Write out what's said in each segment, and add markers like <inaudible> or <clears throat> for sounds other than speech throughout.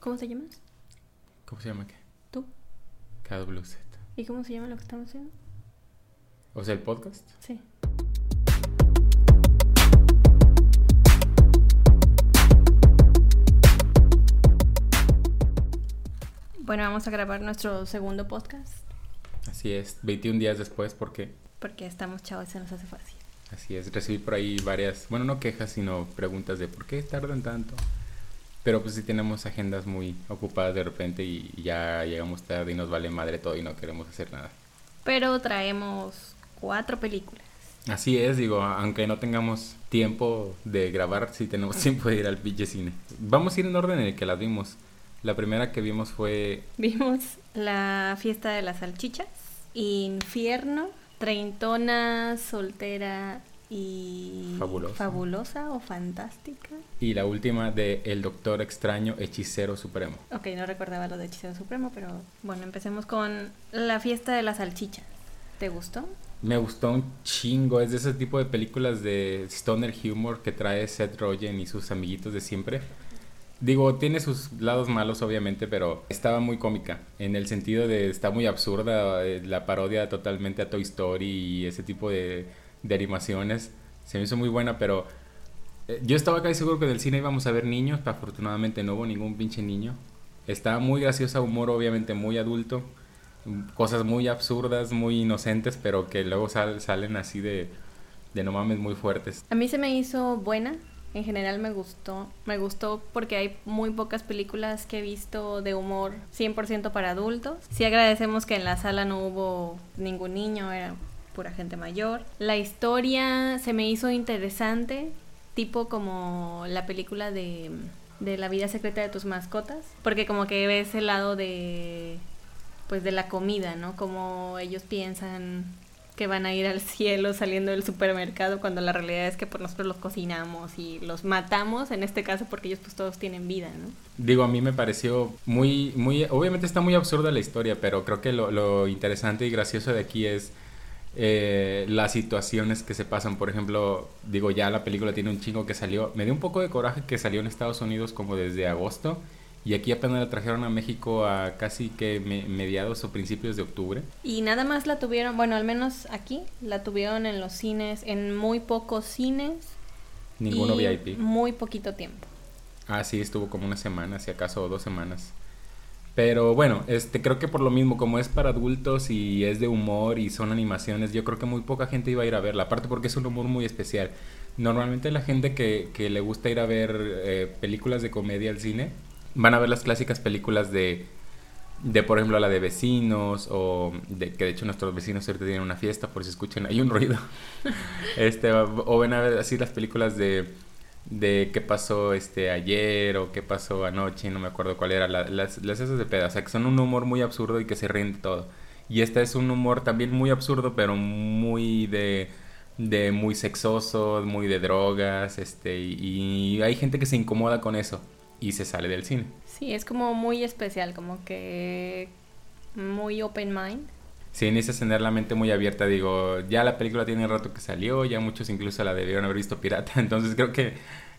¿Cómo se llama? ¿Cómo se llama qué? ¿Tú? KWZ. ¿Y cómo se llama lo que estamos haciendo? O sea, el podcast. Sí. Bueno, vamos a grabar nuestro segundo podcast Así es, 21 días después, porque porque estamos chavos y se nos hace fácil. así es, recibí por ahí varias, bueno, no quejas, sino preguntas de por qué tardan tanto. Pero pues sí tenemos agendas muy ocupadas de repente y ya llegamos tarde y nos vale madre todo y no queremos hacer nada. Pero traemos cuatro películas. Así es, digo, aunque no tengamos tiempo de grabar, sí tenemos <laughs> tiempo de ir al pinche cine. Vamos a ir en orden en el que las vimos. La primera que vimos fue Vimos La fiesta de las salchichas, Infierno, Treintona, Soltera y Fabulosa. fabulosa o fantástica. y la última de El Doctor Extraño Hechicero Supremo. Ok, no recordaba lo de Hechicero Supremo, pero bueno, empecemos con La fiesta de las salchichas. ¿Te gustó? Me gustó un chingo, es de ese tipo de películas de stoner humor que trae Seth Rogen y sus amiguitos de siempre. Digo, tiene sus lados malos obviamente, pero estaba muy cómica, en el sentido de está muy absurda, eh, la parodia totalmente a Toy Story y ese tipo de, de animaciones. Se me hizo muy buena, pero eh, yo estaba casi seguro que en el cine íbamos a ver niños, pero afortunadamente no hubo ningún pinche niño. Estaba muy graciosa, humor obviamente muy adulto, cosas muy absurdas, muy inocentes, pero que luego sal- salen así de, de no mames muy fuertes. A mí se me hizo buena. En general me gustó. Me gustó porque hay muy pocas películas que he visto de humor 100% para adultos. Sí agradecemos que en la sala no hubo ningún niño, era pura gente mayor. La historia se me hizo interesante, tipo como la película de, de La vida secreta de tus mascotas, porque como que ves el lado de pues de la comida, ¿no? Como ellos piensan que van a ir al cielo saliendo del supermercado cuando la realidad es que por nosotros los cocinamos y los matamos, en este caso porque ellos pues todos tienen vida, ¿no? Digo, a mí me pareció muy, muy, obviamente está muy absurda la historia, pero creo que lo, lo interesante y gracioso de aquí es eh, las situaciones que se pasan. Por ejemplo, digo, ya la película tiene un chingo que salió. Me dio un poco de coraje que salió en Estados Unidos como desde agosto y aquí apenas la trajeron a México a casi que me- mediados o principios de octubre. Y nada más la tuvieron, bueno, al menos aquí, la tuvieron en los cines, en muy pocos cines. Ninguno y VIP. Muy poquito tiempo. Ah, sí, estuvo como una semana, si acaso, o dos semanas. Pero bueno, este, creo que por lo mismo, como es para adultos y es de humor y son animaciones, yo creo que muy poca gente iba a ir a verla. Aparte porque es un humor muy especial. Normalmente la gente que, que le gusta ir a ver eh, películas de comedia al cine, van a ver las clásicas películas de, de por ejemplo, la de vecinos, o de, que de hecho nuestros vecinos ahorita tienen una fiesta, por si escuchan, hay un ruido. <laughs> este, o, ven a ver así las películas de de qué pasó este ayer o qué pasó anoche, no me acuerdo cuál era, la- las, las esas de peda, o sea, que son un humor muy absurdo y que se ríen de todo. Y este es un humor también muy absurdo, pero muy de, de muy sexoso, muy de drogas, este, y, y hay gente que se incomoda con eso y se sale del cine. Sí, es como muy especial, como que muy open mind. Sí, necesitas tener la mente muy abierta, digo, ya la película tiene rato que salió, ya muchos incluso la debieron haber visto pirata, <laughs> entonces creo que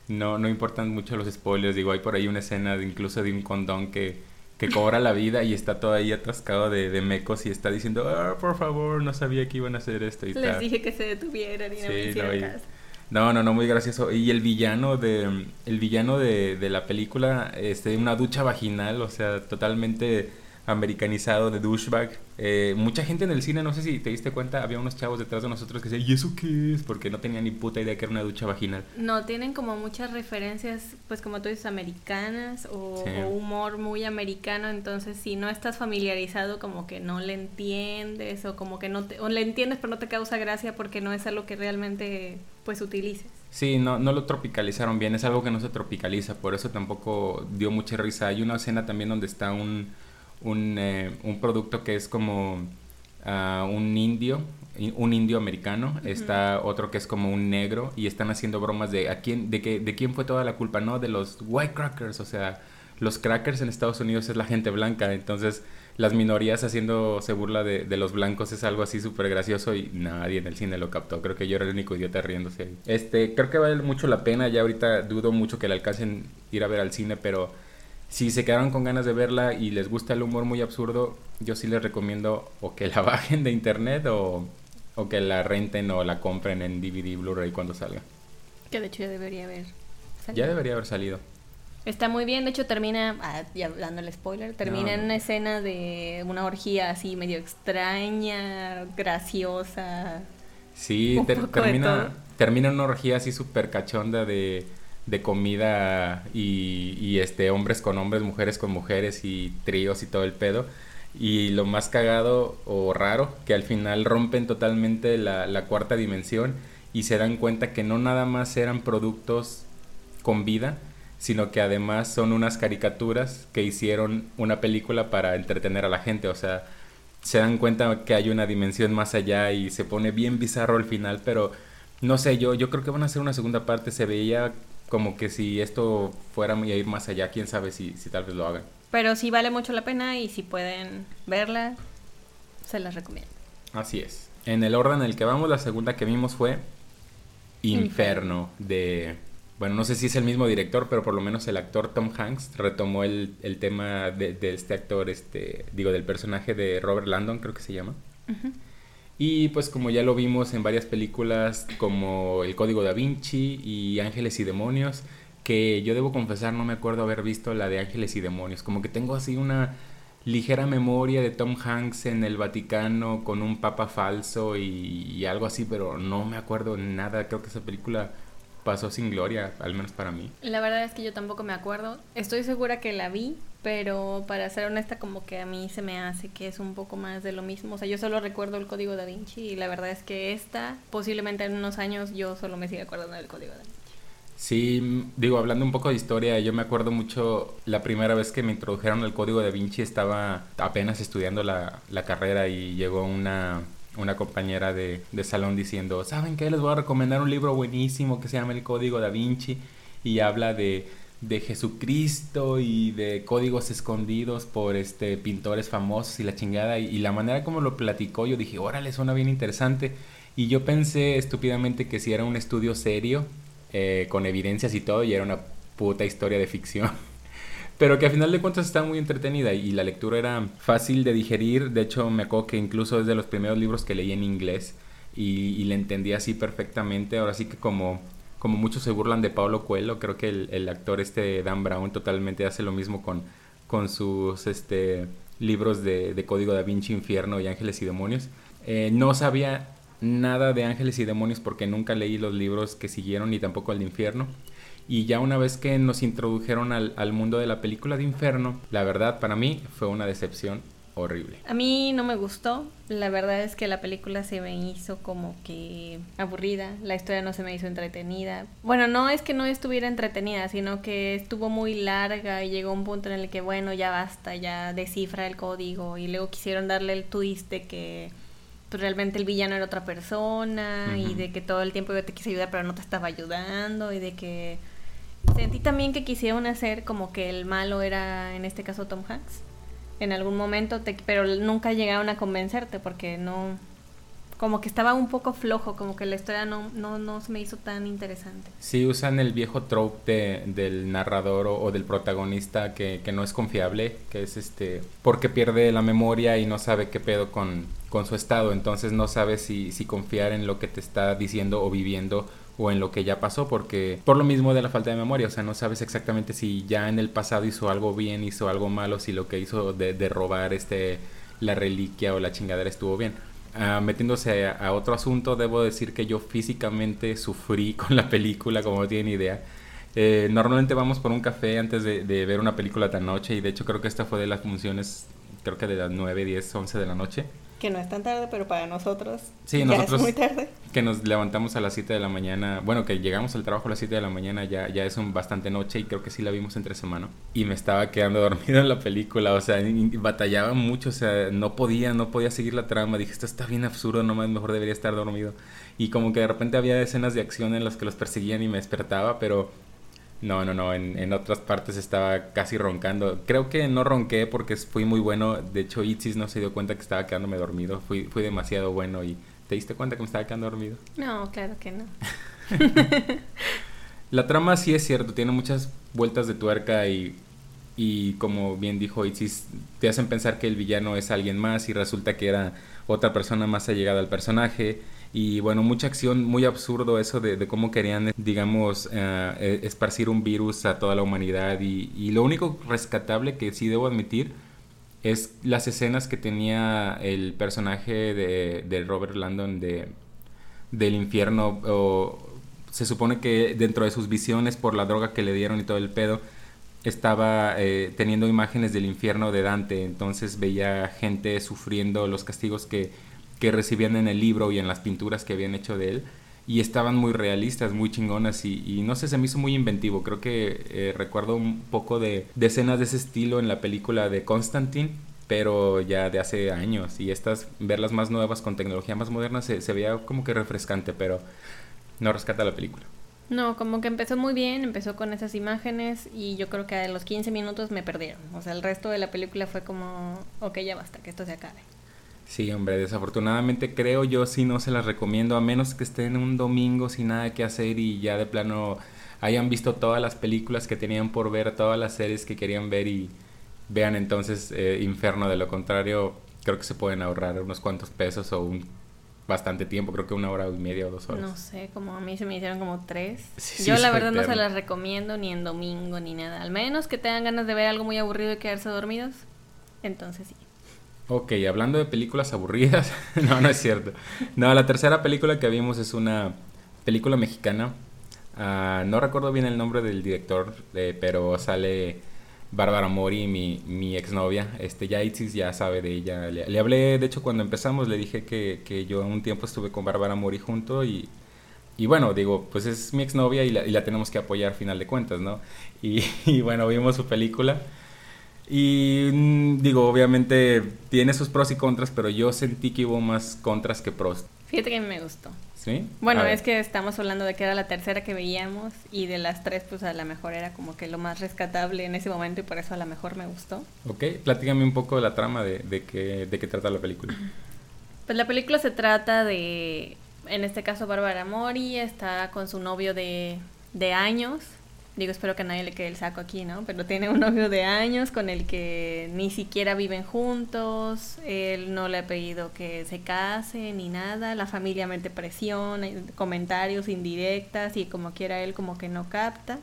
no, no importan mucho los spoilers, digo, hay por ahí una escena de, incluso de un condón que, que cobra la vida y está todo ahí atascado de, de mecos y está diciendo, ah, por favor, no sabía que iban a hacer esto y Les está- dije que se detuvieran y no Sí, me no, hicieron y- caso. No, no, no, muy gracioso. Y el villano de el villano de, de la película, este, una ducha vaginal, o sea, totalmente americanizado de douchebag. Eh, mucha gente en el cine, no sé si te diste cuenta, había unos chavos detrás de nosotros que decían, ¿y eso qué es? Porque no tenían ni puta idea que era una ducha vaginal. No, tienen como muchas referencias, pues como tú dices, americanas o, Sí. o humor muy americano, entonces si no estás familiarizado como que no le entiendes o como que no te, o le entiendes pero no te causa gracia porque no es algo que realmente pues utilices. Sí, no, no lo tropicalizaron bien, es algo que no se tropicaliza, por eso tampoco dio mucha risa. Hay una escena también donde está un, un, eh, un producto que es como ah, un indio, un indio americano, está otro que es como un negro y están haciendo bromas de a quién, de que, de quién fue toda la culpa, ¿no? De los white crackers, o sea, los crackers en Estados Unidos es la gente blanca, entonces las minorías haciéndose burla de, de los blancos es algo así súper gracioso y nadie en el cine lo captó. Creo que yo era el único idiota riéndose ahí. Este, creo que vale mucho la pena. Ya ahorita dudo mucho que le alcancen ir a ver al cine, pero si se quedaron con ganas de verla y les gusta el humor muy absurdo, yo sí les recomiendo o que la <laughs> bajen de internet o, o que la renten o la compren en DVD Blu-ray cuando salga. Que de hecho ya debería haber salido. Ya debería haber salido. Está muy bien, de hecho termina, ah, ya el spoiler, termina en una escena de una orgía así medio extraña, graciosa. Sí, <laughs> termina, termina una orgía así súper cachonda de, de comida y, y, este hombres con hombres, mujeres con mujeres y tríos y todo el pedo. Y lo más cagado o raro, que al final rompen totalmente la, cuarta dimensión y se dan cuenta que no nada más eran productos con vida, sino que además son unas caricaturas que hicieron una película para entretener a la gente, o sea, se dan cuenta que hay una dimensión más allá y se pone bien bizarro al final, pero no sé, yo, yo creo que van a hacer una segunda parte, se veía como que si esto fuera a ir más allá, quién sabe si, si tal vez lo hagan. Pero sí vale mucho la pena y si pueden verla, se las recomiendo. Así es. En el orden en el que vamos, la segunda que vimos fue Inferno de bueno, no sé si es el mismo director, pero por lo menos el actor Tom Hanks retomó el, tema de, este actor, este, digo, del personaje de Robert Landon, creo que se llama. Y pues como ya lo vimos en varias películas como El Código da Vinci y Ángeles y Demonios, que yo debo confesar no me acuerdo haber visto la de Ángeles y Demonios, como que tengo así una ligera memoria de Tom Hanks en el Vaticano con un papa falso y, algo así, pero no me acuerdo nada, creo que esa película pasó sin gloria, al menos para mí. La verdad es que yo tampoco me acuerdo. Estoy segura que la vi, pero para ser honesta como que a mí se me hace que es un poco más de lo mismo. O sea, yo solo recuerdo el código da Vinci y la verdad es que esta, posiblemente en unos años yo solo me siga acordando del código da Vinci. Sí, digo, hablando un poco de historia, yo me acuerdo mucho la primera vez que me introdujeron el código da Vinci, estaba apenas estudiando la, la carrera y llegó una una compañera de, salón diciendo, ¿saben qué? Les voy a recomendar un libro buenísimo que se llama El Código da Vinci y habla de, de Jesucristo y de códigos escondidos por este pintores famosos y la chingada y, la manera como lo platicó yo dije órale suena bien interesante y yo pensé estúpidamente que si era un estudio serio eh, con evidencias y todo y era una puta historia de ficción <laughs> pero que a final de cuentas está muy entretenida y la lectura era fácil de digerir. De hecho, me acuerdo que incluso es de los primeros libros que leí en inglés y, y le entendí así perfectamente. Ahora sí que como, como muchos se burlan de Pablo Coelho, creo que el, actor este Dan Brown totalmente hace lo mismo con, con sus este, libros de, de Código da Vinci, Infierno y Ángeles y Demonios. Eh, no sabía nada de Ángeles y Demonios porque nunca leí los libros que siguieron ni tampoco el de Infierno. Y ya una vez que nos introdujeron al, al mundo de la película de Inferno, la verdad para mí fue una decepción horrible. A mí no me gustó. La verdad es que la película se me hizo como que aburrida. La historia no se me hizo entretenida. Bueno, no es que no estuviera entretenida, sino que estuvo muy larga y llegó un punto en el que, bueno, ya basta, ya descifra el código. Y luego quisieron darle el twist de que pues, realmente el villano era otra persona y de que todo el tiempo yo te quise ayudar pero no te estaba ayudando y de que Sentí también que quisieron hacer como que el malo era, en este caso, Tom Hanks. En algún momento, te, pero nunca llegaron a convencerte porque no... Como que estaba un poco flojo, como que la historia no, no, no se me hizo tan interesante. Sí, usan el viejo trope del narrador o, del protagonista que, que, no es confiable, que es este... Porque pierde la memoria y no sabe qué pedo con, con su estado, entonces no sabe si, si confiar en lo que te está diciendo o viviendo o en lo que ya pasó, porque por lo mismo de la falta de memoria, o sea, no sabes exactamente si ya en el pasado hizo algo bien, hizo algo malo, si lo que hizo de, robar este la reliquia o la chingadera estuvo bien. Ah, metiéndose a, otro asunto, debo decir que yo físicamente sufrí <laughs> con la película, como no tienen idea. Eh, normalmente vamos por un café antes de, de, ver una película tan noche y de hecho creo que esta fue de las funciones, creo que de las 9, 10, 11 de la noche. Que no es tan tarde, pero para nosotros sí, nosotros, es muy tarde. Que nos levantamos a las 7 de la mañana, bueno, que llegamos al trabajo a las 7 de la mañana, ya, ya es un bastante noche y creo que sí la vimos entre semana. Y me estaba quedando <laughs> dormido en la película, o sea, batallaba mucho, o sea, no podía, no podía seguir la trama. Dije, esto está bien absurdo, no mejor debería estar dormido. Y como que de repente había escenas de acción en las que los perseguían y me despertaba, pero no, no, no, en, en, otras partes estaba casi roncando. Creo que no ronqué porque fui muy bueno. De hecho, Itzis no se dio cuenta que estaba quedándome dormido. Fui, fui demasiado bueno y ¿te diste cuenta que me estaba quedando dormido? No, claro que no. <laughs> La trama sí es cierto, tiene muchas vueltas de tuerca y, y como bien dijo Itzis, te hacen pensar que el villano es alguien más y resulta que era otra persona más allegada al personaje. Y bueno, mucha acción, muy absurdo eso de, cómo querían, digamos, e, esparcir un virus a toda la humanidad. Y, lo único rescatable que sí debo admitir es las escenas que tenía el personaje de, de Robert Landon de, del infierno. O, se supone que dentro de sus visiones por la droga que le dieron y todo el pedo, estaba eh, teniendo imágenes del infierno de Dante, entonces veía gente sufriendo los castigos que, que, recibían en el libro y en las pinturas que habían hecho de él, y estaban muy realistas, muy chingonas, y, no sé, se me hizo muy inventivo, creo que eh, recuerdo un poco de, de, escenas de ese estilo en la película de Constantine, pero ya de hace años, y estas, verlas más nuevas con tecnología más moderna, se, se veía como que refrescante, pero no rescata la película. No, como que empezó muy bien, empezó con esas imágenes y yo creo que a los 15 minutos me perdieron. O sea, el resto de la película fue como, ok, ya basta, que esto se acabe. Sí, hombre, desafortunadamente creo yo sí no se las recomiendo, a menos que estén un domingo sin nada que hacer y ya de plano hayan visto todas las películas que tenían por ver, todas las series que querían ver y vean entonces eh, Inferno. De lo contrario, creo que se pueden ahorrar unos cuantos pesos o un bastante tiempo, creo que una hora y media o dos horas. No sé, como a mí se me hicieron como tres. Yo la verdad no se las recomiendo ni en domingo ni nada. Al menos que tengan ganas de ver algo muy aburrido y quedarse dormidos. Entonces sí. Ok, hablando de películas aburridas, <laughs> no, no es cierto. No, la tercera película que vimos es una película mexicana. Ah, no recuerdo bien el nombre del director, eh, pero sale Bárbara Mori, mi, mi exnovia, este, ya Itzis ya sabe de ella. Le, hablé, de hecho, cuando empezamos, le dije que, que yo un tiempo estuve con Bárbara Mori junto y, y bueno, digo, pues es mi exnovia y la, y la tenemos que apoyar al final de cuentas, ¿no? Y <laughs> bueno, vimos su película. Y mm, digo, obviamente tiene sus pros y contras, pero yo sentí que hubo más contras que pros. Fíjate que me gustó. Bueno, es que estamos hablando de que era la tercera que veíamos y de las tres, pues a lo mejor era como que lo más rescatable en ese momento y por eso a lo mejor me gustó. Ok, platícame un poco de la trama de, de, qué, de qué trata la película. <clears throat> Pues la película se trata de, en este caso, Bárbara Mori está con su novio de, de años Digo, espero que a nadie le quede el saco aquí, ¿no? Pero tiene un novio de años con el que ni siquiera viven juntos, él no le ha pedido que se case ni nada, la familia mete presión, comentarios indirectas y como quiera él como que no capta.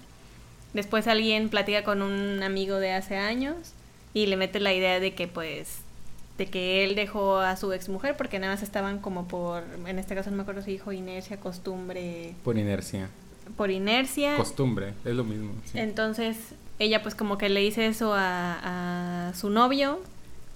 Después alguien platica con un amigo de hace años y le mete la idea de que pues de que él dejó a su exmujer porque nada más estaban como por, en este caso no me acuerdo si dijo inercia, costumbre. Por inercia por inercia. Costumbre, es lo mismo. Entonces, ella pues como que le dice eso a, a su novio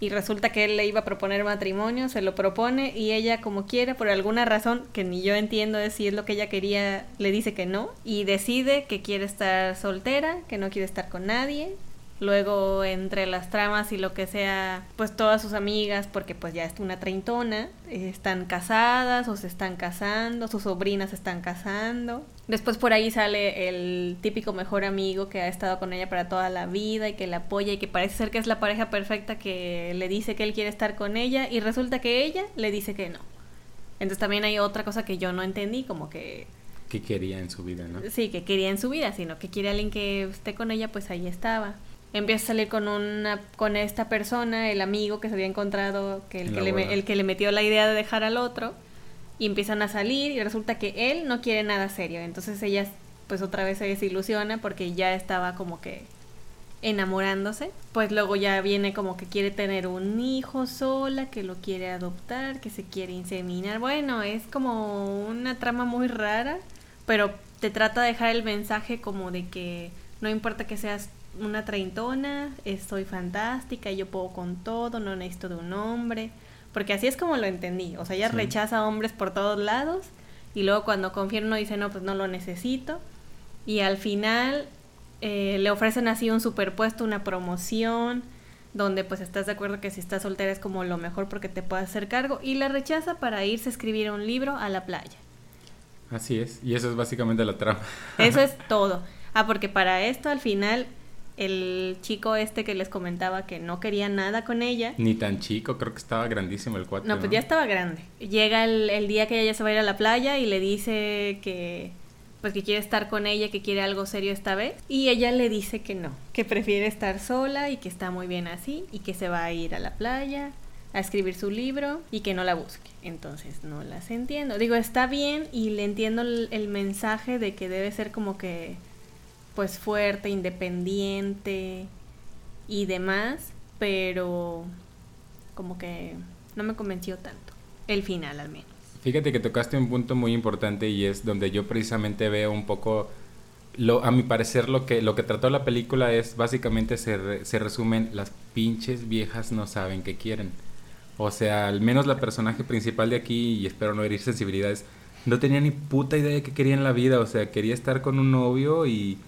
y resulta que él le iba a proponer matrimonio, se lo propone y ella como quiere, por alguna razón que ni yo entiendo es si es lo que ella quería, le dice que no y decide que quiere estar soltera, que no quiere estar con nadie Luego entre las tramas y lo que sea, pues todas sus amigas, porque pues ya es una treintona, están casadas o se están casando, sus sobrinas se están casando. Después por ahí sale el típico mejor amigo que ha estado con ella para toda la vida y que la apoya y que parece ser que es la pareja perfecta que le dice que él quiere estar con ella y resulta que ella le dice que no. Entonces también hay otra cosa que yo no entendí, como que... Que quería en su vida, ¿no? Sí, que quería en su vida, sino que quiere alguien que esté con ella, pues ahí estaba empieza a salir con una con esta persona, el amigo que se había encontrado, que el, que le, el que le metió la idea de dejar al otro, y empiezan a salir y resulta que él no quiere nada serio. Entonces ella pues otra vez se desilusiona porque ya estaba como que enamorándose. Pues luego ya viene como que quiere tener un hijo sola, que lo quiere adoptar, que se quiere inseminar. Bueno, es como una trama muy rara, pero te trata de dejar el mensaje como de que no importa que seas una treintona, estoy fantástica, yo puedo con todo, no necesito de un hombre, porque así es como lo entendí, o sea, ella rechaza hombres por todos lados y luego cuando confía no dice, no, pues no lo necesito y al final eh, le ofrecen así un superpuesto, una promoción, donde pues estás de acuerdo que si estás soltera es como lo mejor porque te puedes hacer cargo y la rechaza para irse a escribir un libro a la playa. Así es, y eso es básicamente la trama. Eso es <laughs> todo. Ah, porque para esto al final el chico este que les comentaba que no quería nada con ella. Ni tan chico, creo que estaba grandísimo el cuatro. No, pues ya estaba grande. Llega el, día que ella se va a ir a la playa y le dice que pues que quiere estar con ella, que quiere algo serio esta vez. Y ella le dice que no, que prefiere estar sola y que está muy bien así y que se va a ir a la playa a escribir su libro y que no la busque. Entonces no las entiendo. Digo, está bien y le entiendo el, el mensaje de que debe ser como que pues fuerte, independiente y demás, pero como que no me convenció tanto. El final al menos. Fíjate que tocaste un punto muy importante y es donde yo precisamente veo un poco, lo, a mi parecer lo que, lo que trató la película es básicamente se, se resumen las pinches viejas no saben qué quieren. O sea, al menos la personaje principal de aquí, y espero no herir sensibilidades, no tenía ni puta idea de qué quería en la vida. O sea, quería estar con un novio y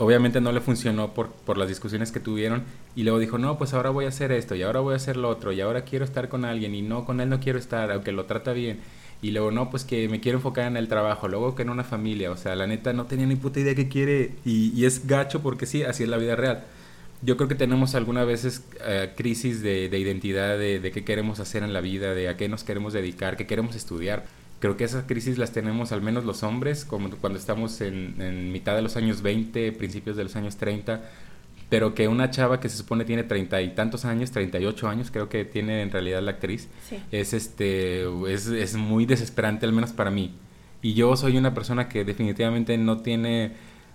obviamente no le funcionó por, por las discusiones que tuvieron. Y luego dijo, no, pues ahora voy a hacer esto, y ahora voy a hacer lo otro, y ahora quiero estar con alguien, y no, con él no quiero estar, aunque lo trata bien. Y luego, no, pues que me quiero enfocar en el trabajo, luego que en una familia. O sea, la neta no tenía ni puta idea qué quiere. Y, es gacho porque sí, así es la vida real. Yo creo que tenemos algunas veces eh, crisis de, de identidad, de, de, qué queremos hacer en la vida, de a qué nos queremos dedicar, qué queremos estudiar. Creo que esas crisis las tenemos al menos los hombres, como cuando estamos en, en mitad de los años 20, principios de los años 30, pero que una chava que se supone tiene treinta y tantos años, 38 años creo que tiene en realidad la actriz, Sí. es, este, es, es muy desesperante, al menos para mí. Y yo soy una persona que definitivamente no tiene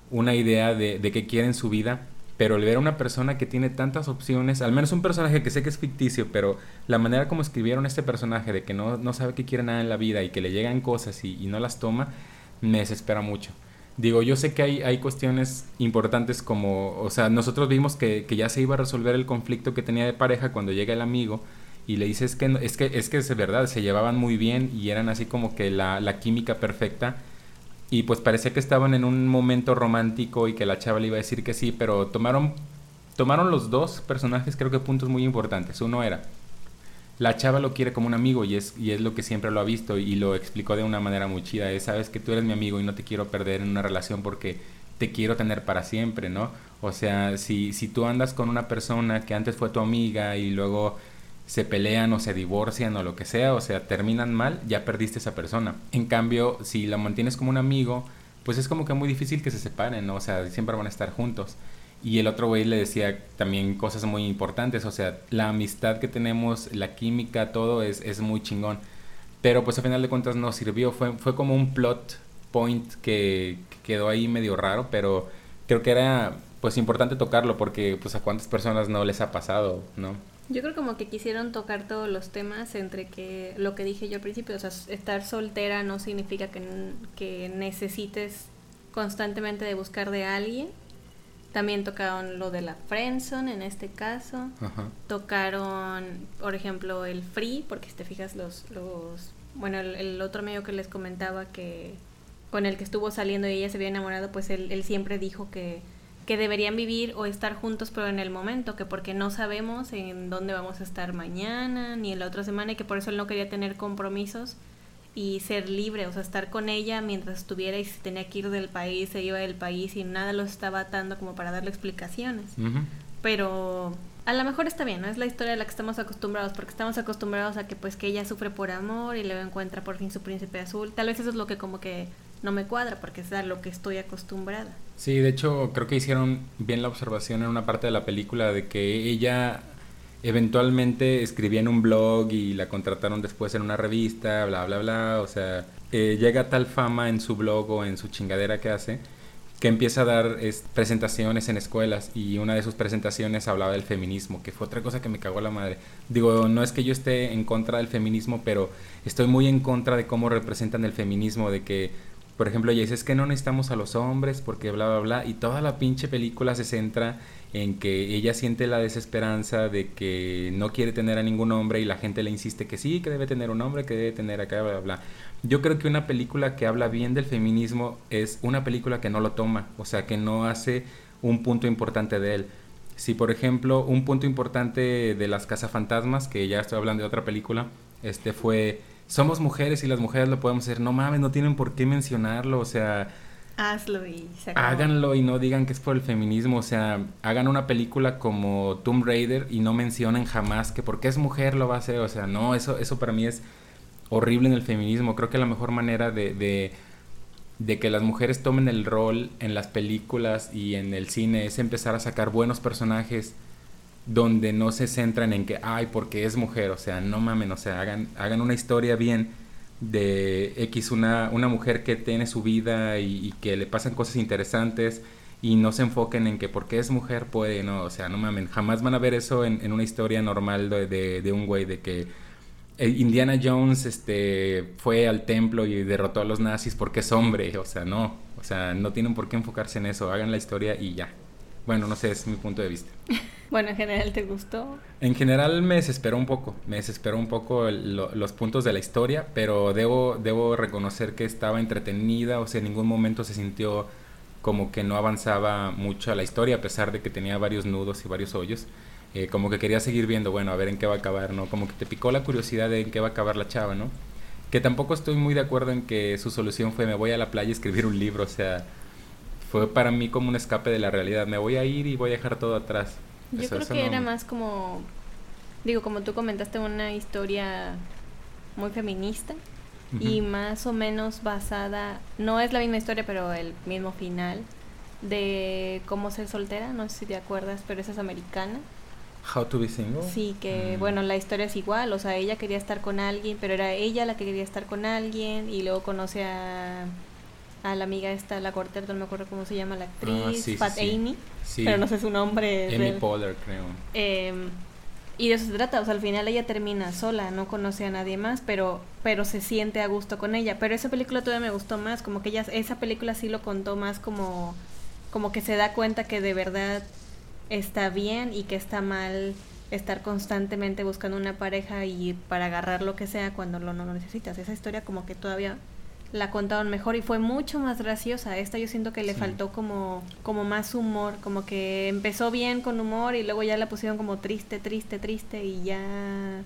una idea de, de qué quiere en su vida, pero el ver a una persona que tiene tantas opciones, al menos un personaje que sé que es ficticio, pero la manera como escribieron este personaje de que no, no sabe qué quiere nada en la vida y que le llegan cosas y, no las toma, me desespera mucho. Digo, yo sé que hay, hay cuestiones importantes como, o sea, nosotros vimos que, que ya se iba a resolver el conflicto que tenía de pareja cuando llega el amigo y le dice es que, es que es que es verdad, se llevaban muy bien y eran así como que la, la química perfecta y pues parecía que estaban en un momento romántico y que la chava le iba a decir que sí, pero tomaron, tomaron los dos personajes creo que puntos muy importantes. Uno era, la chava lo quiere como un amigo y es, y es lo que siempre lo ha visto y lo explicó de una manera muy chida. Es, sabes que tú eres mi amigo y no te quiero perder en una relación porque te quiero tener para siempre, ¿no? O sea, si, si tú andas con una persona que antes fue tu amiga y luego se pelean o se divorcian o lo que sea, o sea, terminan mal, ya perdiste esa persona. En cambio, si la mantienes como un amigo, pues es como que muy difícil que se separen, ¿no? O sea, siempre van a estar juntos. Y el otro güey le decía también cosas muy importantes, o sea, la amistad que tenemos, la química, todo es, es muy chingón. Pero pues a final de cuentas no sirvió, fue, fue como un plot point que, que quedó ahí medio raro, pero creo que era pues importante tocarlo porque pues a cuántas personas no les ha pasado, ¿no? Yo creo como que quisieron tocar todos los temas entre que lo que dije yo al principio, o sea, estar soltera no significa que, que necesites constantemente de buscar de alguien. También tocaron lo de la friendzone en este caso. Ajá. Tocaron, por ejemplo, el free, porque si te fijas los, los bueno, el, el otro amigo que les comentaba que con el que estuvo saliendo y ella se había enamorado, pues él, él siempre dijo que, que deberían vivir o estar juntos, pero en el momento, que porque no sabemos en dónde vamos a estar mañana ni en la otra semana y que por eso él no quería tener compromisos y ser libre, o sea, estar con ella mientras estuviera y si tenía que ir del país, se iba del país y nada lo estaba atando como para darle explicaciones. Pero a lo mejor está bien, no es la historia a la que estamos acostumbrados, porque estamos acostumbrados a que pues que ella sufre por amor y luego encuentra por fin su príncipe azul. Tal vez eso es lo que como que no me cuadra, porque es a lo que estoy acostumbrada. Sí, de hecho creo que hicieron bien la observación en una parte de la película de que ella eventualmente escribía en un blog y la contrataron después en una revista, bla, bla, bla. O sea, eh, llega tal fama en su blog o en su chingadera que hace que empieza a dar es, presentaciones en escuelas y una de sus presentaciones hablaba del feminismo, que fue otra cosa que me cagó la madre. Digo, no es que yo esté en contra del feminismo, pero estoy muy en contra de cómo representan el feminismo, de que por ejemplo, ella dice, es que no necesitamos a los hombres porque bla, bla, bla. Y toda la pinche película se centra en que ella siente la desesperanza de que no quiere tener a ningún hombre y la gente le insiste que sí, que debe tener un hombre, que debe tener acá, bla, bla, bla. Yo creo que una película que habla bien del feminismo es una película que no lo toma, o sea, que no hace un punto importante de él. Si, por ejemplo, un punto importante de las cazafantasmas, que ya estoy hablando de otra película, este fue somos mujeres y las mujeres lo podemos hacer. No mames, no tienen por qué mencionarlo, o sea, Hazlo y se acabó. háganlo y no digan que es por el feminismo, o sea, hagan una película como Tomb Raider y no mencionen jamás que porque es mujer lo va a hacer, o sea, no, eso, eso para mí es horrible en el feminismo. Creo que la mejor manera de, de de que las mujeres tomen el rol en las películas y en el cine es empezar a sacar buenos personajes donde no se centran en que, ay, porque es mujer, o sea, no mamen, o sea, hagan, hagan una historia bien de X, una, una mujer que tiene su vida y, que le pasan cosas interesantes y no se enfoquen en que porque es mujer puede, no, o sea, no mamen, jamás van a ver eso en, en una historia normal de, de, de un güey, de que eh, Indiana Jones este, fue al templo y derrotó a los nazis porque es hombre, o sea, no, o sea, no tienen por qué enfocarse en eso, hagan la historia y ya. Bueno, no sé, es mi punto de vista. <laughs> bueno, en general, ¿te gustó? En general me desesperó un poco, me desesperó un poco los puntos de la historia, pero debo, debo reconocer que estaba entretenida, o sea, en ningún momento se sintió como que no avanzaba mucho a la historia, a pesar de que tenía varios nudos y varios hoyos. Eh, como que quería seguir viendo, bueno, a ver en qué va a acabar, ¿no? Como que te picó la curiosidad de en qué va a acabar la chava, ¿no? Que tampoco estoy muy de acuerdo en que su solución fue me voy a la playa a escribir un libro, o sea, fue para mí como un escape de la realidad, me voy a ir y voy a dejar todo atrás. Yo creo que era más como, digo, como tú comentaste, una historia muy feminista y más o menos basada, no es la misma historia, pero el mismo final de cómo ser soltera, no sé si te acuerdas, pero esa es americana. How to be single. Sí, que mm. bueno, la historia es igual, o sea, ella quería estar con alguien, pero era ella la que quería estar con alguien y luego conoce a, a la amiga esta, la cortera, no me acuerdo cómo se llama la ah, actriz, Pat Amy, pero no sé su nombre. Amy Poehler, creo. Em, y de eso se trata, o sea, al final ella termina sola, no conoce a nadie más, pero pero se siente a gusto con ella. Pero esa película todavía me gustó más, como que ella, esa película sí lo contó más como, como que se da cuenta que de verdad está bien y que está mal estar constantemente buscando una pareja y para agarrar lo que sea cuando lo no lo necesitas. Esa historia como que todavía la contaron mejor y fue mucho más graciosa. Esta yo siento que le faltó como, como más humor, como que empezó bien con humor y luego ya la pusieron como triste, triste, triste y ya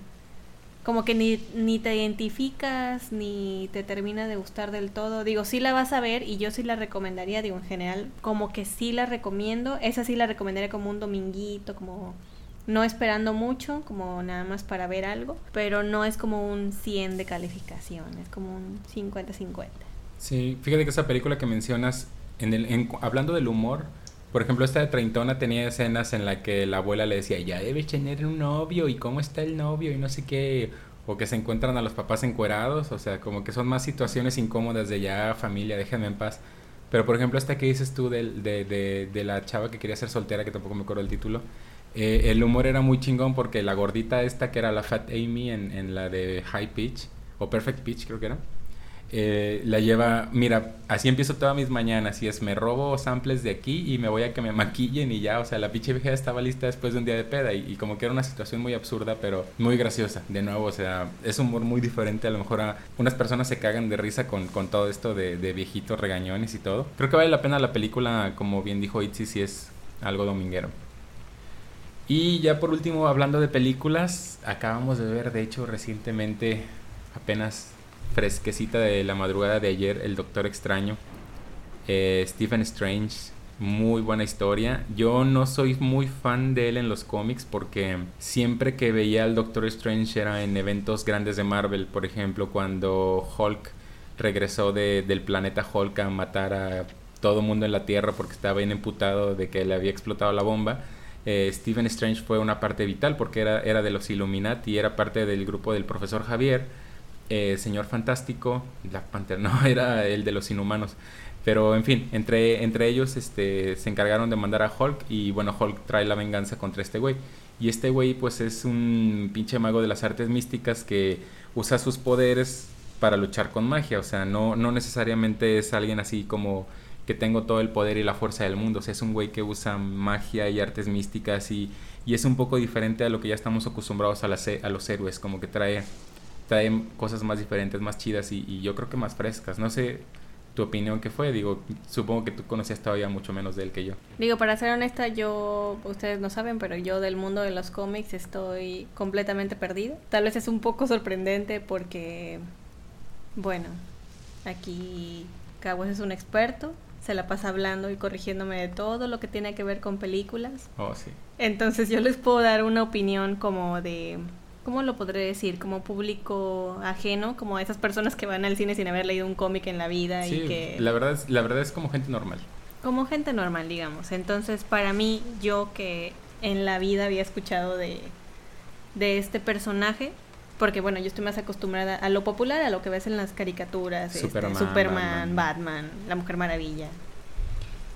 como que ni, ni te identificas ni te termina de gustar del todo. Digo, sí la vas a ver y yo sí la recomendaría, digo, en general, como que sí la recomiendo. Esa sí la recomendaría como un dominguito, como no esperando mucho, como nada más para ver algo, pero no es como un 100 de calificación, es como un 50-50. Sí, fíjate que esa película que mencionas, en el, hablando del humor, por ejemplo, esta de Treintona tenía escenas en la que la abuela le decía, ya debes tener un novio y cómo está el novio y no sé qué, o que se encuentran a los papás encuerados, o sea, como que son más situaciones incómodas de ya familia, déjenme en paz. Pero por ejemplo, esta que dices tú de, de, de, la chava que quería ser soltera, que tampoco me acuerdo el título, eh, el humor era muy chingón porque la gordita esta que era la Fat Amy en, la de High Pitch, o Perfect Pitch creo que era, eh, la lleva, mira, así empiezo todas mis mañanas y es me robo samples de aquí y me voy a que me maquillen y ya, o sea, la pinche vieja estaba lista después de un día de peda y, como que era una situación muy absurda pero muy graciosa, de nuevo, o sea, es humor muy diferente, a lo mejor a unas personas se cagan de risa con, con todo esto de, viejitos regañones y todo. Creo que vale la pena la película, como bien dijo Itzy, si es algo dominguero. Y ya por último, hablando de películas, acabamos de ver, de hecho, recientemente, apenas fresquecita de la madrugada de ayer, El Doctor Extraño. Eh, Stephen Strange, muy buena historia. Yo no soy muy fan de él en los cómics porque siempre que veía al Doctor Strange era en eventos grandes de Marvel, por ejemplo, cuando Hulk regresó del planeta Hulk a matar a todo mundo en la Tierra porque estaba bien emputado de que le había explotado la bomba. Eh, Stephen Strange fue una parte vital porque era, era de los Illuminati, era parte del grupo del profesor Javier eh, Señor Fantástico, Black Panther, <laughs> no, era el de los inhumanos. Pero en fin, entre, entre ellos este, se encargaron de mandar a Hulk y bueno, Hulk trae la venganza contra este güey. Y este güey pues es un pinche mago de las artes místicas que usa sus poderes para luchar con magia. O sea, no, no necesariamente es alguien así como que tengo todo el poder y la fuerza del mundo. O sea, es un güey que usa magia y artes místicas y, y es un poco diferente a lo que ya estamos acostumbrados a, a los héroes. Como que trae trae cosas más diferentes, más chidas y, yo creo que más frescas. No sé tu opinión que fue, digo, supongo que tú conocías todavía mucho menos de él que yo. Digo, para ser honesta, yo, ustedes no saben, pero yo del mundo de los cómics estoy completamente perdido. Tal vez es un poco sorprendente porque, bueno, aquí Caguas es un experto, se la pasa hablando y corrigiéndome de todo lo que tiene que ver con películas. Oh, sí. Entonces yo les puedo dar una opinión como de ¿cómo lo podré decir? Como público ajeno, como esas personas que van al cine sin haber leído un cómic en la vida y que... La verdad, es, la verdad es como gente normal. Como gente normal, digamos. Entonces, para mí, yo que en la vida había escuchado de, de este personaje, porque bueno, yo estoy más acostumbrada a lo popular, a lo que ves en las caricaturas, este, Superman, Superman Batman. La Mujer Maravilla.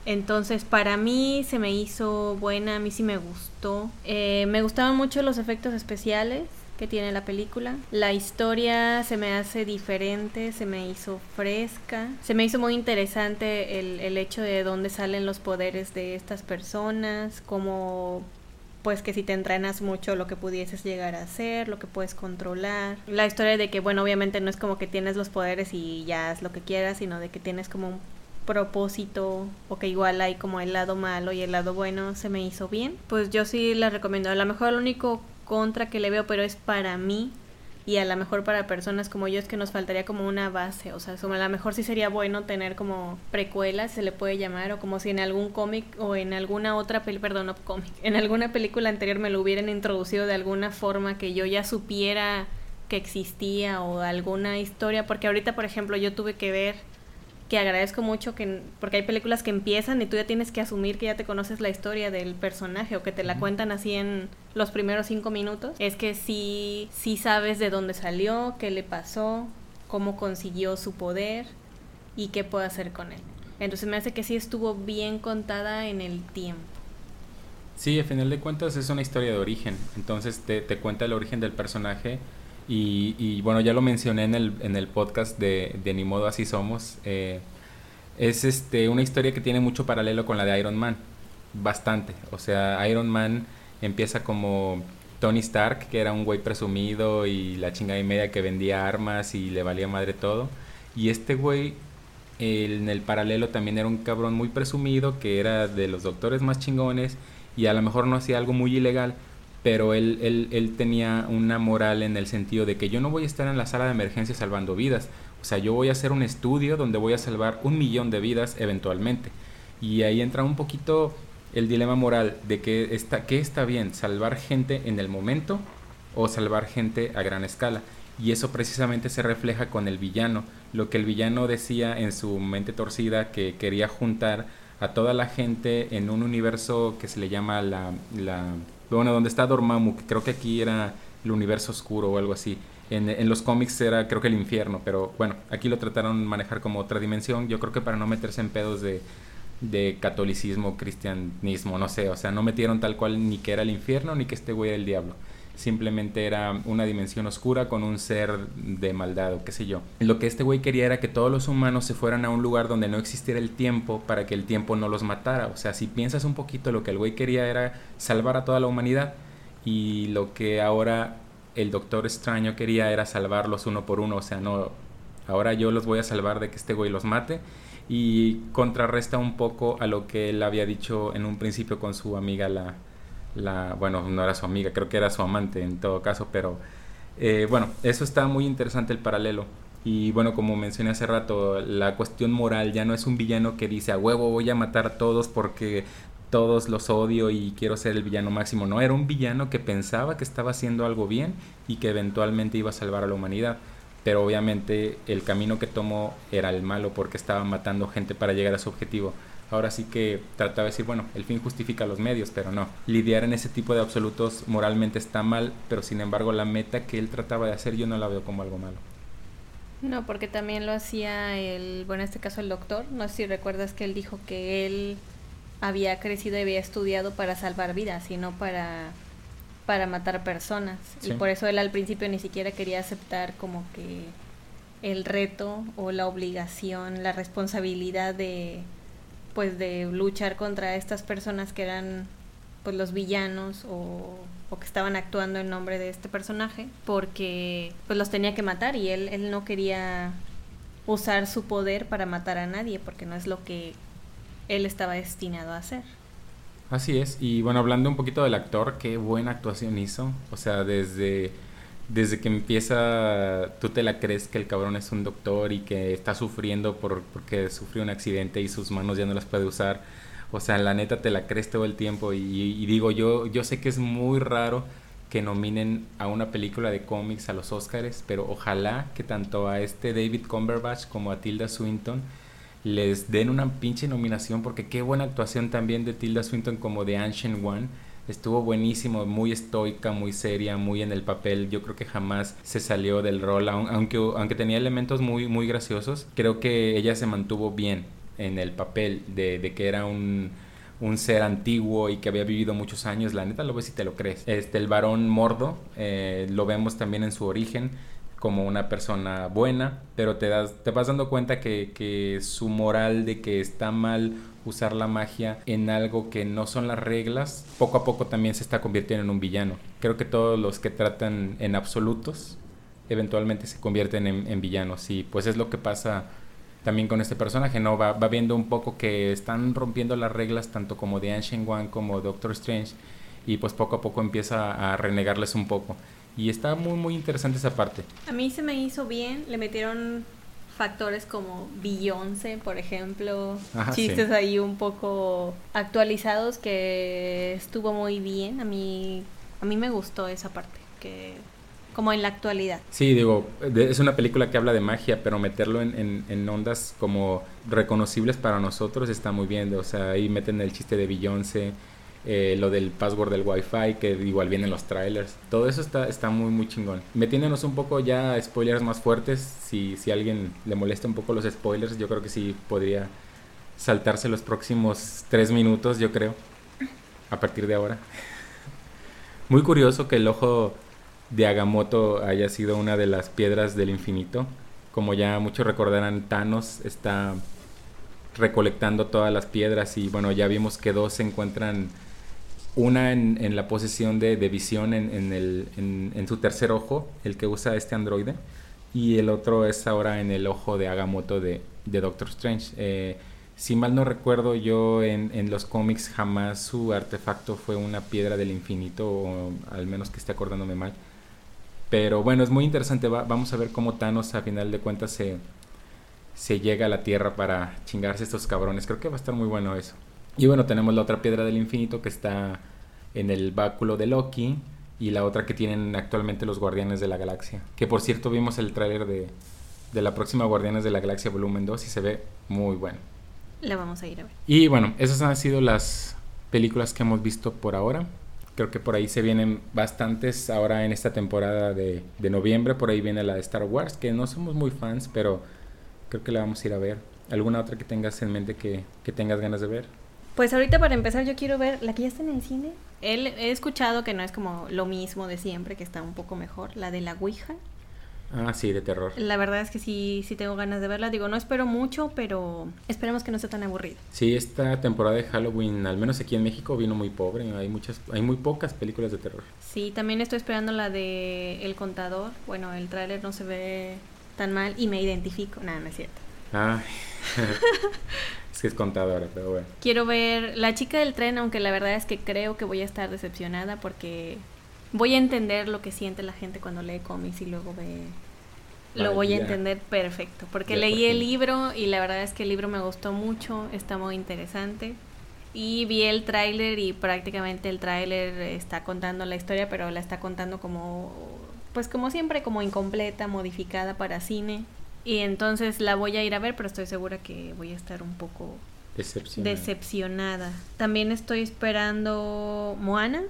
Entonces, para mí se me hizo buena, a mí sí me gustó. Eh, me gustaban mucho los efectos especiales que tiene la película. La historia se me hace diferente, se me hizo fresca. Se me hizo muy interesante el, el hecho de dónde salen los poderes de estas personas, cómo pues que si te entrenas mucho lo que pudieses llegar a hacer, lo que puedes controlar. La historia de que, bueno, obviamente no es como que tienes los poderes y ya haz lo que quieras, sino de que tienes como un propósito o que igual hay como el lado malo y el lado bueno se me hizo bien. Pues yo sí la recomiendo. A lo mejor lo único contra que le veo, pero es para mí y a lo mejor para personas como yo es que nos faltaría como una base, o sea, a lo mejor sí sería bueno tener como precuelas, se le puede llamar, o como si en algún cómic o en alguna otra película, perdón, no cómic, en alguna película anterior me lo hubieran introducido de alguna forma que yo ya supiera que existía o alguna historia, porque ahorita, por ejemplo, yo tuve que ver que agradezco mucho que porque hay películas que empiezan y tú ya tienes que asumir que ya te conoces la historia del personaje o que te la cuentan así en los primeros cinco minutos es que sí sí sabes de dónde salió qué le pasó cómo consiguió su poder y qué puede hacer con él. Entonces me hace que sí estuvo bien contada en el tiempo. Sí a final de cuentas es una historia de origen. Entonces te, te cuenta el origen del personaje y, bueno, ya lo mencioné en el, en el podcast de, de Ni modo así somos. Eh, es este, una historia que tiene mucho paralelo con la de Iron Man. Bastante. O sea, Iron Man empieza como Tony Stark, que era un güey presumido y la chingada y media que vendía armas y le valía madre todo. Y este güey, en el paralelo también era un cabrón muy presumido, que era de los doctores más chingones y a lo mejor no hacía algo muy ilegal, pero él, él, él, tenía una moral en el sentido de que yo no voy a estar en la sala de emergencia salvando vidas, o sea, yo voy a hacer un estudio donde voy a salvar un millón de vidas eventualmente. Y ahí entra un poquito el dilema moral de que está, ¿qué está bien? ¿Salvar gente en el momento o salvar gente a gran escala? Y eso precisamente se refleja con el villano. Lo que el villano decía en su mente torcida que quería juntar a toda la gente en un universo que se le llama la, la bueno, donde está Dormammu, creo que aquí era el universo oscuro o algo así. En, en, los cómics era creo que el infierno, pero bueno, aquí lo trataron de manejar como otra dimensión, yo creo que para no meterse en pedos de, de catolicismo, cristianismo, no sé, o sea, no metieron tal cual ni que era el infierno ni que este güey era el diablo simplemente era una dimensión oscura con un ser de maldad o qué sé yo. Lo que este güey quería era que todos los humanos se fueran a un lugar donde no existiera el tiempo para que el tiempo no los matara. O sea, si piensas un poquito, lo que el güey quería era salvar a toda la humanidad y lo que ahora el doctor extraño quería era salvarlos uno por uno. O sea, no, ahora yo los voy a salvar de que este güey los mate y contrarresta un poco a lo que él había dicho en un principio con su amiga la la, bueno, no era su amiga, creo que era su amante en todo caso, pero eh, bueno, eso está muy interesante el paralelo. Y bueno, como mencioné hace rato, la cuestión moral ya no es un villano que dice a huevo voy a matar a todos porque todos los odio y quiero ser el villano máximo. No, era un villano que pensaba que estaba haciendo algo bien y que eventualmente iba a salvar a la humanidad. Pero obviamente el camino que tomó era el malo porque estaba matando gente para llegar a su objetivo ahora sí que trataba de decir, bueno, el fin justifica los medios, pero no. Lidiar en ese tipo de absolutos moralmente está mal, pero sin embargo la meta que él trataba de hacer yo no la veo como algo malo. No, porque también lo hacía el, bueno, en este caso el doctor, no sé si recuerdas que él dijo que él había crecido y había estudiado para salvar vidas y no para para matar personas y por eso él al principio ni siquiera quería aceptar como que el reto o la obligación, la responsabilidad de pues de luchar contra estas personas que eran pues los villanos o, que estaban actuando en nombre de este personaje porque pues los tenía que matar y él, él no quería usar su poder para matar a nadie porque no es lo que él estaba destinado a hacer. Así es, y bueno, hablando un poquito del actor, qué buena actuación hizo, o sea, desde desde que empieza, tú te la crees que el cabrón es un doctor y que está sufriendo por, porque sufrió un accidente y sus manos ya no las puede usar. O sea, la neta te la crees todo el tiempo y, digo, yo, yo sé que es muy raro que nominen a una película de cómics a los Oscars, pero ojalá que tanto a este David Cumberbatch como a Tilda Swinton les den una pinche nominación porque qué buena actuación también de Tilda Swinton como de Ancient One. Estuvo buenísimo, muy estoica, muy seria, muy en el papel. Yo creo que jamás se salió del rol, aunque, aunque tenía elementos muy, muy graciosos. Creo que ella se mantuvo bien en el papel de, que era un, un ser antiguo y que había vivido muchos años, la neta lo ves y te lo crees. Este, el varón mordo, eh, lo vemos también en su origen como una persona buena, pero te, das, te vas dando cuenta que, que su moral de que está mal usar la magia en algo que no son las reglas, poco a poco también se está convirtiendo en un villano. Creo que todos los que tratan en absolutos eventualmente se convierten en, en villanos y pues es lo que pasa también con este personaje, ¿no? Va, va viendo un poco que están rompiendo las reglas tanto como de Ancient One como Doctor Strange y pues poco a poco empieza a renegarles un poco. Y está muy muy interesante esa parte. A mí se me hizo bien, le metieron factores como Beyoncé, por ejemplo, chistes ahí un poco actualizados que estuvo muy bien. A mí a mí me gustó esa parte que como en la actualidad. Sí, digo, es una película que habla de magia, pero meterlo en, en, ondas como reconocibles para nosotros está muy bien. O sea, ahí meten el chiste de Beyoncé, eh, lo del password del Wi-Fi, que igual viene en los trailers. Todo eso está, está muy, muy chingón. Metiéndonos un poco ya spoilers más fuertes, si, si a alguien le molesta un poco los spoilers, yo creo que sí podría saltarse los próximos tres minutos, yo creo, a partir de ahora. <laughs> Muy curioso que el ojo de Agamotto haya sido una de las piedras del infinito. Como ya muchos recordarán, Thanos está recolectando todas las piedras y bueno, ya vimos que dos se encuentran una en, la posesión de, visión en, el, en, su tercer ojo, el que usa este androide, y el otro es ahora en el ojo de Agamotto de, de Doctor Strange. Eh, si mal no recuerdo, yo en, los cómics jamás su artefacto fue una piedra del infinito, o al menos que esté acordándome mal. Pero bueno, es muy interesante. vamos a ver cómo Thanos a final de cuentas se, se llega a la Tierra para chingarse estos cabrones. Creo que va a estar muy bueno eso. Y bueno, tenemos la otra piedra del infinito que está en el báculo de Loki y la otra que tienen actualmente los Guardianes de la Galaxia. Que por cierto vimos el tráiler de, de la próxima Guardianes de la Galaxia volumen 2 y se ve muy bueno. La vamos a ir a ver. Y bueno, esas han sido las películas que hemos visto por ahora. Creo que por ahí se vienen bastantes ahora en esta temporada de, noviembre. Por ahí viene la de Star Wars, que no somos muy fans, pero creo que la vamos a ir a ver. ¿Alguna otra que tengas en mente que, tengas ganas de ver? Pues ahorita para empezar yo quiero ver la que ya está en el cine. he escuchado que no es como lo mismo de siempre, que está un poco mejor, la de la Ouija. Ah, sí, de terror. La verdad es que sí, sí tengo ganas de verla. Digo, no espero mucho, pero esperemos que no sea tan aburrido. Sí, esta temporada de Halloween, al menos aquí en México, vino muy pobre. Hay muchas, hay muy pocas películas de terror. Sí, también estoy esperando la de El Contador. Bueno, el tráiler no se ve tan mal y me identifico. Nada, no es cierto. Ay. <laughs> es que es contadora, pero bueno. Quiero ver La chica del tren, aunque la verdad es que creo que voy a estar decepcionada porque voy a entender lo que siente la gente cuando lee cómics y luego ve lo voy a entender perfecto, porque leí el libro y la verdad es que el libro me gustó mucho, está muy interesante. Y vi el tráiler y prácticamente el tráiler está contando la historia, pero la está contando como, pues como siempre, como incompleta, modificada para cine. Y entonces la voy a ir a ver, pero estoy segura que voy a estar un poco decepcionada. decepcionada. También estoy esperando Moana.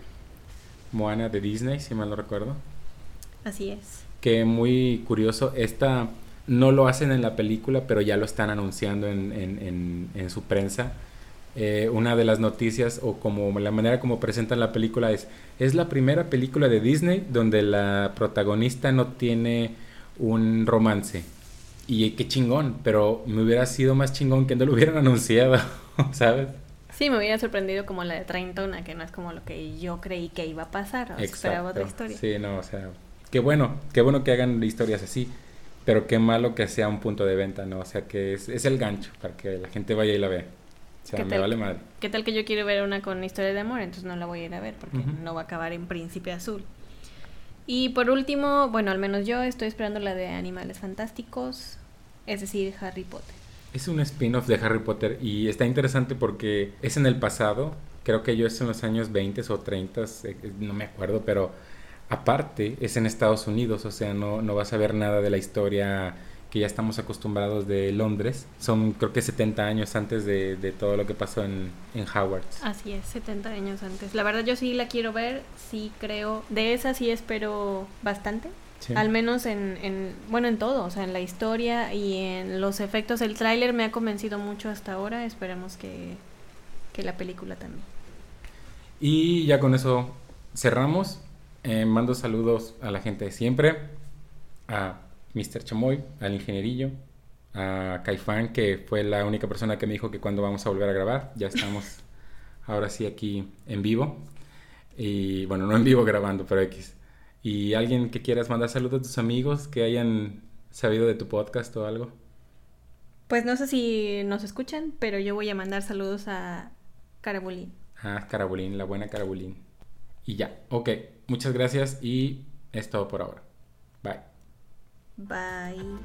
Moana de Disney, si mal no recuerdo. Así es que muy curioso, esta no lo hacen en la película, pero ya lo están anunciando en, su prensa. Eh, una de las noticias o como la manera como presentan la película es es la primera película de Disney donde la protagonista no tiene un romance y qué chingón pero me hubiera sido más chingón que no lo hubieran <laughs> anunciado sabes sí me hubiera sorprendido como la de Treintona que no es como lo que yo creí que iba a pasar o esperaba otra historia sí no o sea qué bueno, qué bueno que hagan historias así, pero qué malo que sea un punto de venta, ¿no? O sea, que es, el gancho para que la gente vaya y la vea. O sea, me vale mal. ¿Qué tal que yo quiero ver una con historia de amor? Entonces no la voy a ir a ver porque no va a acabar en Príncipe Azul. Y por último, bueno, al menos yo estoy esperando la de Animales Fantásticos, es decir, Harry Potter. Es un spin-off de Harry Potter y está interesante porque es en el pasado, creo que yo es en los años 20 o 30, eh, no me acuerdo, pero Aparte, es en Estados Unidos, o sea, no, no vas a ver nada de la historia que ya estamos acostumbrados de Londres. Son creo que 70 años antes de, de todo lo que pasó en, en Howard. Así es, 70 años antes. La verdad yo sí la quiero ver, sí creo, de esa sí espero bastante. Sí. Al menos en, en, bueno, en todo, o sea, en la historia y en los efectos. El tráiler me ha convencido mucho hasta ahora, esperemos que, que la película también. Y ya con eso cerramos. Eh, mando saludos a la gente de siempre, a Mr. Chamoy, al ingenierillo, a Caifán, que fue la única persona que me dijo que cuando vamos a volver a grabar. Ya estamos <laughs> ahora sí aquí en vivo. Y bueno, no en vivo grabando, pero X. Y alguien que quieras mandar saludos a tus amigos que hayan sabido de tu podcast o algo. Pues no sé si nos escuchan, pero yo voy a mandar saludos a Carabulín. Ah, Carabulín, la buena Carabulín. Y ya, ok. Muchas gracias y es todo por ahora. Bye. Bye.